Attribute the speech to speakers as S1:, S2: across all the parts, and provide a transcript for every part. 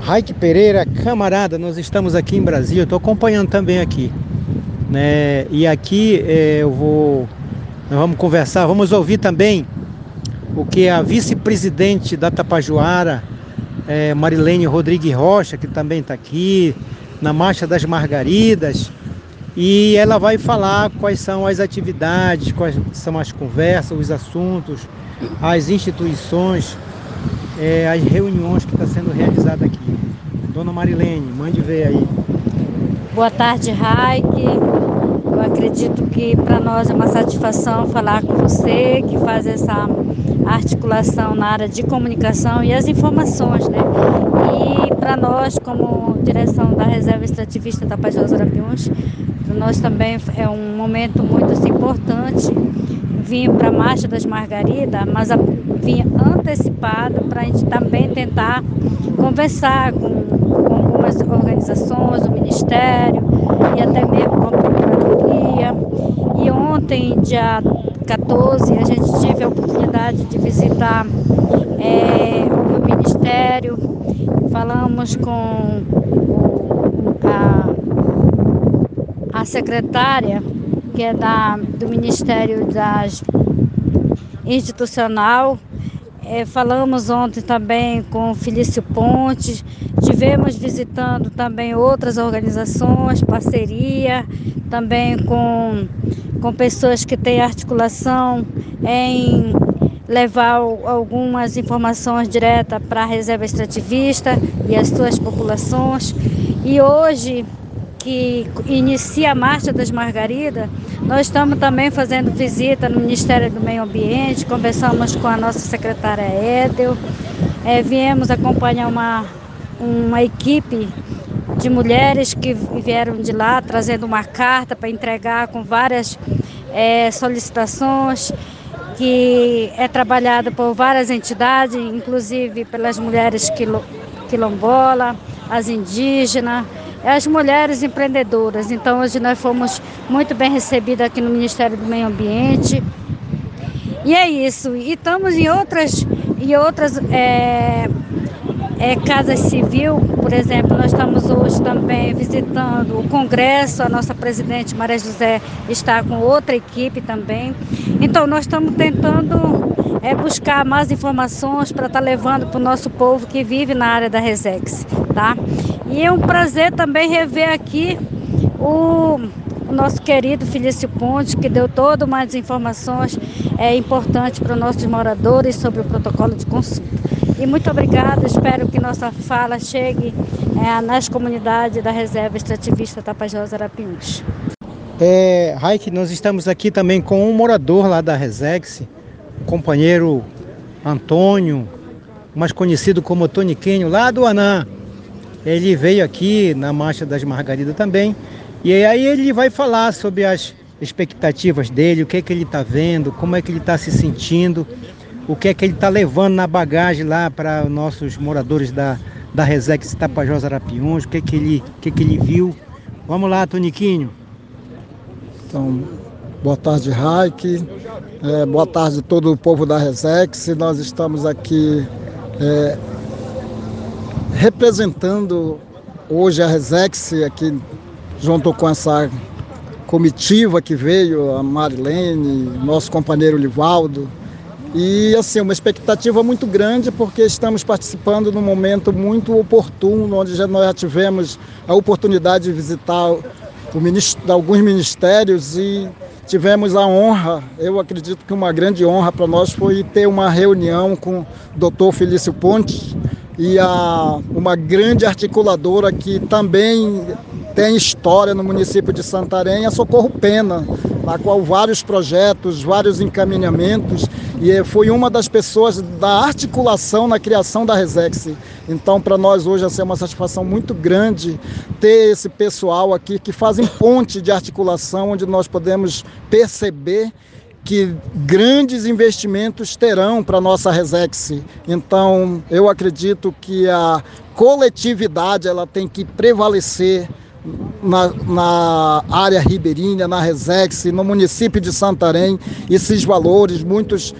S1: Raik Pereira, camarada, nós estamos aqui em Brasília, estou acompanhando também aqui. Né? E aqui é, eu vou. Nós vamos conversar, vamos ouvir também o que a vice-presidente da Tapajoara, é, Marilene Rodrigues Rocha, que também está aqui, na Marcha das Margaridas, e ela vai falar quais são as atividades, quais são as conversas, os assuntos, as instituições, é, as reuniões que estão tá sendo realizadas aqui. Dona Marilene, mande ver aí.
S2: Boa tarde, Raik. Eu acredito que para nós é uma satisfação falar com você, que faz essa articulação na área de comunicação e as informações, né? E para nós, como direção da Reserva Extrativista Tapajós Arapiuns, para nós também é um momento muito assim, importante vir para a Marcha das Margaridas, mas a, vir antecipado para a gente também tentar conversar com, com algumas organizações, o Ministério e até mesmo com a Procuradoria. E ontem, dia 14, a gente teve a oportunidade de visitar é, o Ministério, falamos com a, a secretária, que é da, do Ministério das Institucional, é, falamos ontem também com Felício Pontes, tivemos visitando também outras organizações, parceria, também com, com pessoas que têm articulação em levar algumas informações diretas para a reserva extrativista e as suas populações. E hoje que inicia a Marcha das Margaridas, nós estamos também fazendo visita no Ministério do Meio Ambiente, conversamos com a nossa secretária Edel, é, viemos acompanhar uma, uma equipe de mulheres que vieram de lá trazendo uma carta para entregar com várias é, solicitações que é trabalhada por várias entidades, inclusive pelas mulheres quilombola, as indígenas, as mulheres empreendedoras. Então hoje nós fomos muito bem recebidas aqui no Ministério do Meio Ambiente. E é isso. E estamos em outras, em outras é, é, casas civil, por exemplo, nós estamos hoje também visitando o Congresso, a nossa presidente Maria José está com outra equipe também. Então nós estamos tentando é, buscar mais informações para estar tá levando para o nosso povo que vive na área da Resex, tá? E é um prazer também rever aqui o, nosso querido Felício Ponte, que deu todas umas informações é, importantes para os nossos moradores sobre o protocolo de consulta. E muito obrigada, espero que nossa fala chegue é, nas comunidades da Reserva Extrativista Tapajós Arapiuns.
S1: É, Raik, nós estamos aqui também com um morador lá da Resex, o companheiro Antônio, mais conhecido como Toniquinho, lá do Anã. Ele veio aqui na Marcha das Margaridas também. E aí ele vai falar sobre as expectativas dele, o que é que ele está vendo, como é que ele está se sentindo, o que é que ele está levando na bagagem lá para os nossos moradores da, da Resex Tapajós Arapiuns, o que é que ele, o que é que ele viu. Vamos lá, Toniquinho.
S3: Então, boa tarde, Raik. É, boa tarde todo o povo da Resex. Nós estamos aqui é, representando hoje a Resex aqui junto com essa comitiva que veio, a Marilene, nosso companheiro Livaldo. E assim, uma expectativa muito grande porque estamos participando num momento muito oportuno, onde já nós já tivemos a oportunidade de visitar alguns ministérios e tivemos a honra, eu acredito que uma grande honra para nós foi ter uma reunião com o doutor Felício Pontes, e a, uma grande articuladora que também tem história no município de Santarém, a Socorro Pena, na qual vários projetos, vários encaminhamentos, e foi uma das pessoas da articulação na criação da Resex. Então, para nós hoje, assim, é uma satisfação muito grande ter esse pessoal aqui que fazem ponte de articulação, onde nós podemos perceber que grandes investimentos terão para a nossa Resex. Então, eu acredito que a coletividade ela tem que prevalecer na, na, área ribeirinha, na Resex, no município de Santarém, esses valores, muitos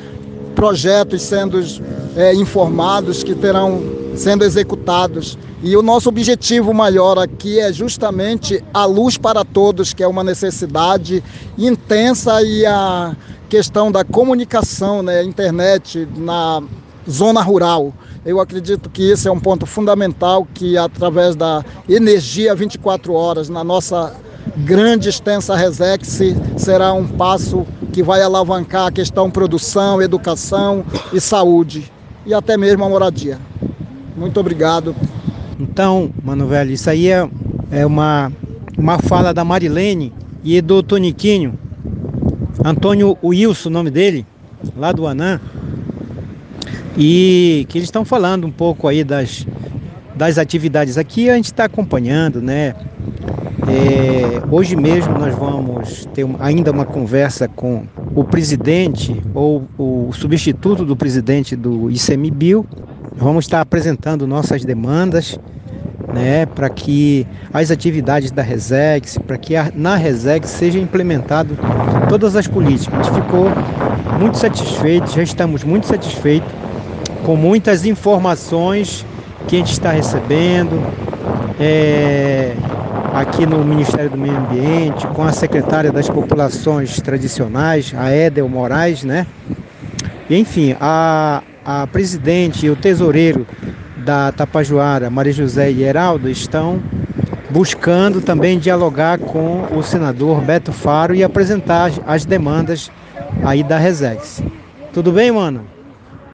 S3: projetos sendo é, informados que terão sendo executados. E o nosso objetivo maior aqui é justamente a luz para todos, que é uma necessidade intensa e a questão da comunicação, né, internet na zona rural. Eu acredito que esse é um ponto fundamental que através da energia 24 horas na nossa grande extensa Resex será um passo que vai alavancar a questão produção, educação e saúde e até mesmo a moradia. Muito obrigado.
S1: Então, mano velho, isso aí é, é uma, uma fala da Marilene e do Toniquinho. Antônio Wilson, o nome dele, lá do Anã. E que eles estão falando um pouco aí das, das atividades aqui, a gente está acompanhando, né? É, hoje mesmo nós vamos ter ainda uma conversa com o presidente ou o substituto do presidente do ICMBio. Vamos estar apresentando nossas demandas né, para que as atividades da Resex, para que a, na Resex seja implementado todas as políticas. A gente ficou muito satisfeito, já estamos muito satisfeitos com muitas informações que a gente está recebendo. É, aqui no Ministério do Meio Ambiente, com a secretária das Populações Tradicionais, a Edel Moraes, né? enfim, a, a presidente e o tesoureiro da Tapajoara, Maria José e Heraldo, estão buscando também dialogar com o senador Beto Faro e apresentar as demandas aí da Resex. Tudo bem, mano?